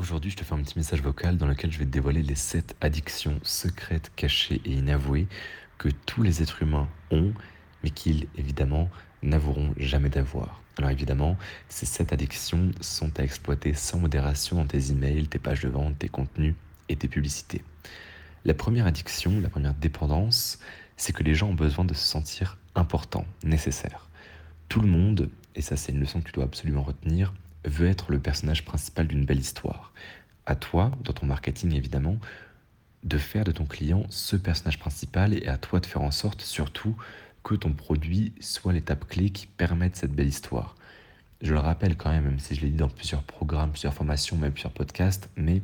Aujourd'hui, je te fais un petit message vocal dans lequel je vais te dévoiler les 7 addictions secrètes, cachées et inavouées que tous les êtres humains ont, mais qu'ils, évidemment, n'avoueront jamais d'avoir. Alors évidemment, ces 7 addictions sont à exploiter sans modération dans tes emails, tes pages de vente, tes contenus et tes publicités. La première addiction, la première dépendance, c'est que les gens ont besoin de se sentir importants, nécessaires. Tout le monde, et ça c'est une leçon que tu dois absolument retenir, veut être le personnage principal d'une belle histoire. À toi, dans ton marketing évidemment, de faire de ton client ce personnage principal et à toi de faire en sorte surtout que ton produit soit l'étape clé qui permette cette belle histoire. Je le rappelle quand même, même si je l'ai dit dans plusieurs programmes, plusieurs formations, même plusieurs podcasts, mais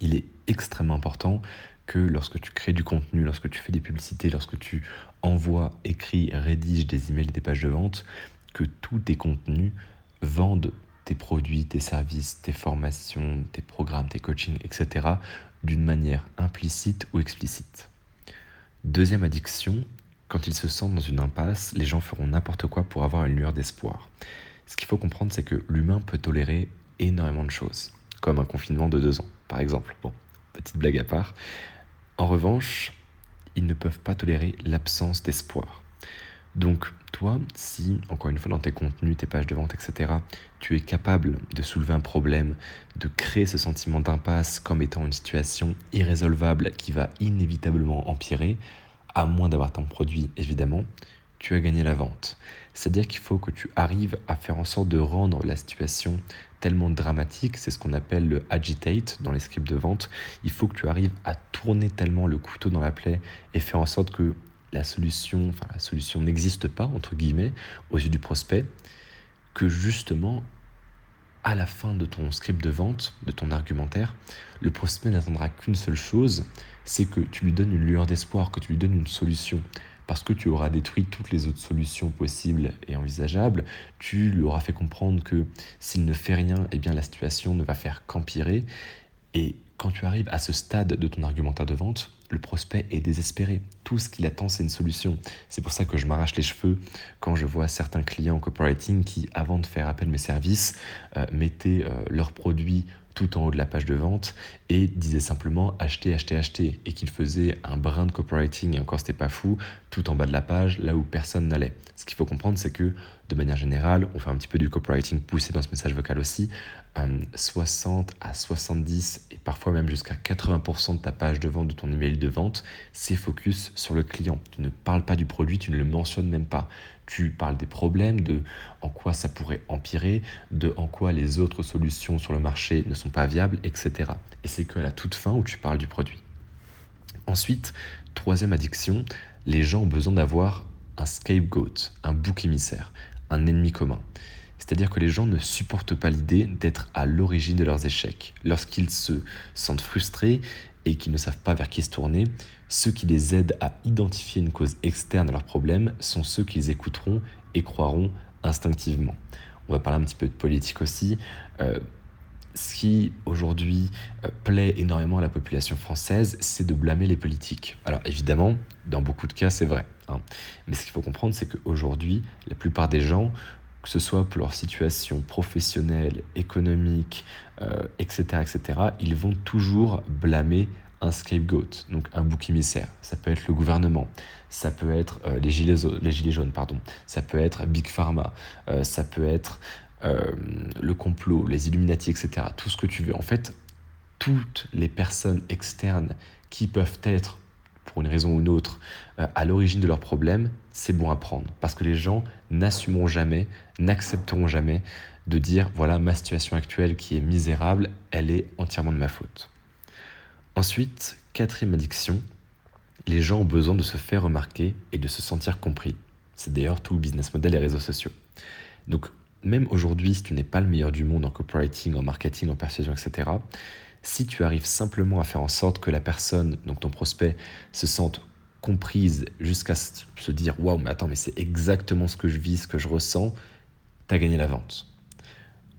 il est extrêmement important que lorsque tu crées du contenu, lorsque tu fais des publicités, lorsque tu envoies, écris, rédiges des emails, des pages de vente, que tous tes contenus vendent tes produits, tes services, tes formations, tes programmes, tes coachings, etc., d'une manière implicite ou explicite. Deuxième addiction, quand ils se sentent dans une impasse, les gens feront n'importe quoi pour avoir une lueur d'espoir. Ce qu'il faut comprendre, c'est que l'humain peut tolérer énormément de choses, comme un confinement de deux ans, par exemple. Bon, petite blague à part. En revanche, ils ne peuvent pas tolérer l'absence d'espoir. Donc, toi, si, encore une fois, dans tes contenus, tes pages de vente, etc., tu es capable de soulever un problème, de créer ce sentiment d'impasse comme étant une situation irrésolvable qui va inévitablement empirer, à moins d'avoir ton produit, évidemment, tu as gagné la vente. C'est-à-dire qu'il faut que tu arrives à faire en sorte de rendre la situation tellement dramatique, c'est ce qu'on appelle le agitate dans les scripts de vente. Il faut que tu arrives à tourner tellement le couteau dans la plaie et faire en sorte que la solution, la solution n'existe pas, entre guillemets, aux yeux du prospect, que justement, à la fin de ton script de vente, de ton argumentaire, le prospect n'attendra qu'une seule chose, c'est que tu lui donnes une lueur d'espoir, que tu lui donnes une solution. Parce que tu auras détruit toutes les autres solutions possibles et envisageables, tu lui auras fait comprendre que s'il ne fait rien, eh bien la situation ne va faire qu'empirer. Et quand tu arrives à ce stade de ton argumentaire de vente, le prospect est désespéré. Tout ce qu'il attend, c'est une solution. C'est pour ça que je m'arrache les cheveux quand je vois certains clients en copywriting qui, avant de faire appel à mes services, euh, mettaient euh, leurs produits tout en haut de la page de vente et disaient simplement acheter, acheter, acheter et qu'ils faisaient un brin de copywriting et encore c'était pas fou tout en bas de la page là où personne n'allait. Ce qu'il faut comprendre c'est que de manière générale, on fait un petit peu du copywriting poussé dans ce message vocal aussi, 60 à 70 et parfois même jusqu'à 80% de ta page de vente, de ton email de vente, c'est focus sur le client. Tu ne parles pas du produit, tu ne le mentionnes même pas. Tu parles des problèmes, de en quoi ça pourrait empirer, de en quoi les autres solutions sur le marché ne sont pas viables, etc. Et c'est que la toute fin où tu parles du produit. Ensuite, troisième addiction, les gens ont besoin d'avoir un scapegoat, un bouc émissaire, un ennemi commun. C'est-à-dire que les gens ne supportent pas l'idée d'être à l'origine de leurs échecs. Lorsqu'ils se sentent frustrés et qu'ils ne savent pas vers qui se tourner, ceux qui les aident à identifier une cause externe à leurs problèmes sont ceux qu'ils écouteront et croiront instinctivement. On va parler un petit peu de politique aussi. Euh, ce qui aujourd'hui euh, plaît énormément à la population française, c'est de blâmer les politiques. Alors évidemment, dans beaucoup de cas, c'est vrai. Hein. Mais ce qu'il faut comprendre, c'est qu'aujourd'hui, la plupart des gens que ce soit pour leur situation professionnelle, économique, etc., euh, etc., ils vont toujours blâmer un scapegoat, donc un bouc émissaire. Ça peut être le gouvernement, ça peut être euh, les, gilets, jaunes, pardon, ça peut être Big Pharma, euh, ça peut être le complot, les Illuminati, etc. Tout ce que tu veux. En fait, toutes les personnes externes qui peuvent être pour une raison ou une autre, à l'origine de leurs problèmes, c'est bon à prendre. Parce que les gens n'assumeront jamais, n'accepteront jamais de dire, voilà, ma situation actuelle qui est misérable, elle est entièrement de ma faute. Ensuite, quatrième addiction, les gens ont besoin de se faire remarquer et de se sentir compris. C'est d'ailleurs tout le business model des réseaux sociaux. Donc, même aujourd'hui, si tu n'es pas le meilleur du monde en copywriting, en marketing, en persuasion, etc., si tu arrives simplement à faire en sorte que la personne, donc ton prospect, se sente comprise jusqu'à se dire waouh, mais attends, mais c'est exactement ce que je vis, ce que je ressens, tu as gagné la vente.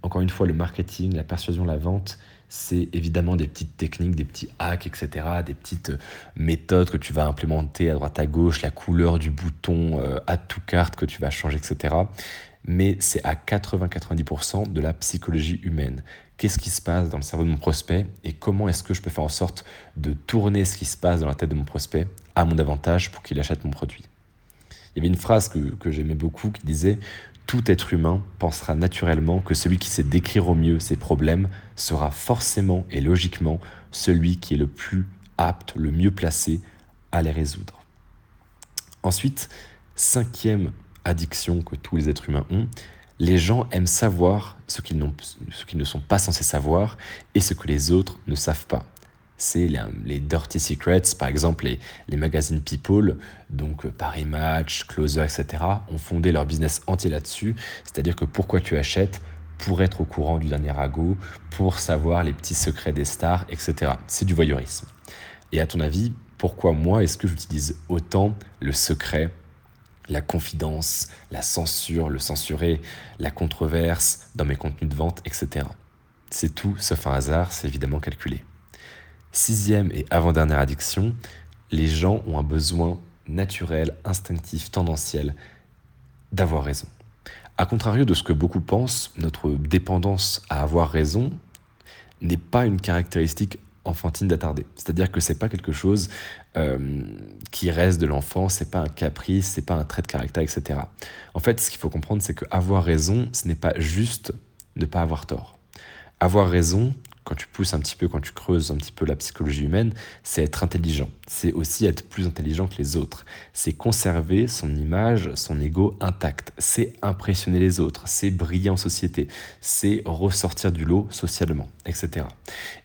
Encore une fois, le marketing, la persuasion, la vente, c'est évidemment des petites techniques, des petits hacks, etc., des petites euh, méthodes que tu vas implémenter à droite à gauche, la couleur du bouton euh, à tout carte que tu vas changer, etc. Mais c'est à 80-90% de la psychologie humaine. Qu'est-ce qui se passe dans le cerveau de mon prospect et comment est-ce que je peux faire en sorte de tourner ce qui se passe dans la tête de mon prospect à mon avantage pour qu'il achète mon produit. Il y avait une phrase que, que j'aimais beaucoup qui disait Tout être humain pensera naturellement que celui qui sait décrire au mieux ses problèmes sera forcément et logiquement celui qui est le plus apte, le mieux placé à les résoudre. Ensuite, cinquième addiction que tous les êtres humains ont, les gens aiment savoir ce qu'ils, ne sont pas censés savoir et ce que les autres ne savent pas. C'est les, dirty secrets, par exemple les, les magazines People, donc euh, Paris Match, Closer, etc., ont fondé leur business entier là-dessus. C'est-à-dire que pourquoi tu achètes pour être au courant du dernier ragot, pour savoir les petits secrets des stars, etc. C'est du voyeurisme. Et à ton avis, pourquoi moi est-ce que j'utilise autant le secret la confidence, la censure, le censurer, la controverse dans mes contenus de vente, etc. C'est tout sauf un hasard, c'est évidemment calculé. Sixième et avant-dernière addiction, les gens ont un besoin naturel, instinctif, tendanciel d'avoir raison. A contrario de ce que beaucoup pensent, notre dépendance à avoir raison n'est pas une caractéristique enfantine d'attardé. C'est-à-dire que c'est pas quelque chose euh, qui reste de l'enfant, c'est pas un caprice, c'est pas un trait de caractère, etc. En fait, ce qu'il faut comprendre, c'est que avoir raison, ce n'est pas juste ne pas avoir tort. Avoir raison, quand tu pousses un petit peu, quand tu creuses un petit peu la psychologie humaine, c'est être intelligent. C'est aussi être plus intelligent que les autres. C'est conserver son image, son ego intact. C'est impressionner les autres. C'est briller en société. C'est ressortir du lot socialement, etc.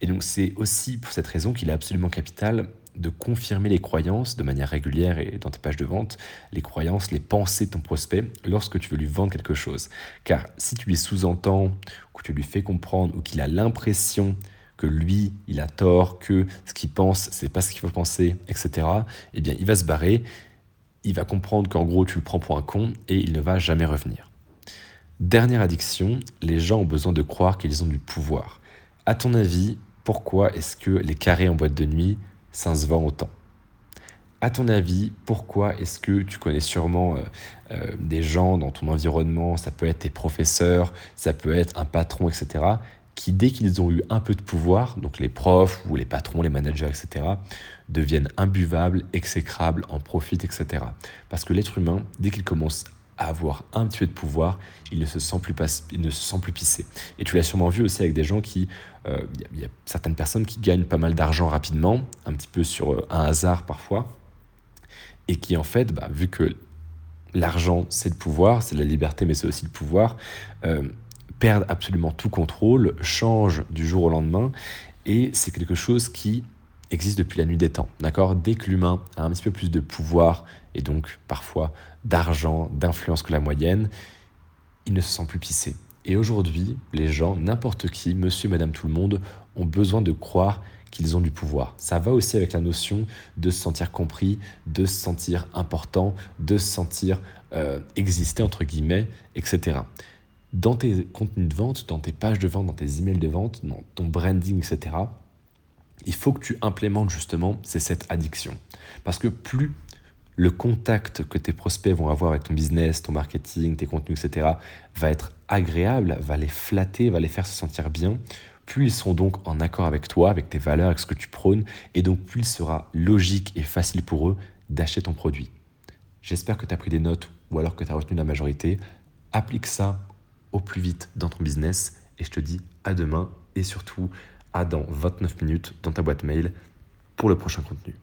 Et donc c'est aussi pour cette raison qu'il est absolument capital de confirmer les croyances de manière régulière et dans tes pages de vente, les croyances, les pensées de ton prospect lorsque tu veux lui vendre quelque chose. Car si tu lui sous-entends, ou que tu lui fais comprendre, ou qu'il a l'impression que lui, il a tort, que ce qu'il pense, c'est pas ce qu'il faut penser, etc., eh bien, il va se barrer, il va comprendre qu'en gros, tu le prends pour un con et il ne va jamais revenir. Dernière addiction, les gens ont besoin de croire qu'ils ont du pouvoir. À ton avis, pourquoi est-ce que les carrés en boîte de nuit ça se vend autant. À ton avis, pourquoi est-ce que tu connais sûrement euh, euh, des gens dans ton environnement, ça peut être tes professeurs, ça peut être un patron, etc., qui dès qu'ils ont eu un peu de pouvoir, donc les profs ou les patrons, les managers, etc., deviennent imbuvables, exécrables, en profitent, etc. Parce que l'être humain, dès qu'il commence avoir un petit peu de pouvoir, il ne se sent plus, il ne se sent plus pissé. Et tu l'as sûrement vu aussi avec des gens qui, il euh, y, a certaines personnes qui gagnent pas mal d'argent rapidement, un petit peu sur euh, un hasard parfois, et qui en fait, bah, vu que l'argent c'est le pouvoir, c'est la liberté, mais c'est aussi le pouvoir, euh, perdent absolument tout contrôle, changent du jour au lendemain, et c'est quelque chose qui existe depuis la nuit des temps. D'accord? Dès que l'humain a un petit peu plus de pouvoir et donc parfois d'argent, d'influence que la moyenne, il ne se sent plus pissé. Et aujourd'hui, les gens, n'importe qui, monsieur, madame, tout le monde, ont besoin de croire qu'ils ont du pouvoir. Ça va aussi avec la notion de se sentir compris, de se sentir important, de se sentir euh, exister, entre guillemets, etc. Dans tes contenus de vente, dans tes pages de vente, dans tes emails de vente, dans ton branding, etc., il faut que tu implémentes justement cette addiction. Parce que plus le contact que tes prospects vont avoir avec ton business, ton marketing, tes contenus, etc., va être agréable, va les flatter, va les faire se sentir bien, plus ils seront donc en accord avec toi, avec tes valeurs, avec ce que tu prônes, et donc plus il sera logique et facile pour eux d'acheter ton produit. J'espère que tu as pris des notes ou alors que tu as retenu la majorité. Applique ça au plus vite dans ton business et je te dis à demain et surtout à dans 29 minutes dans ta boîte mail pour le prochain contenu.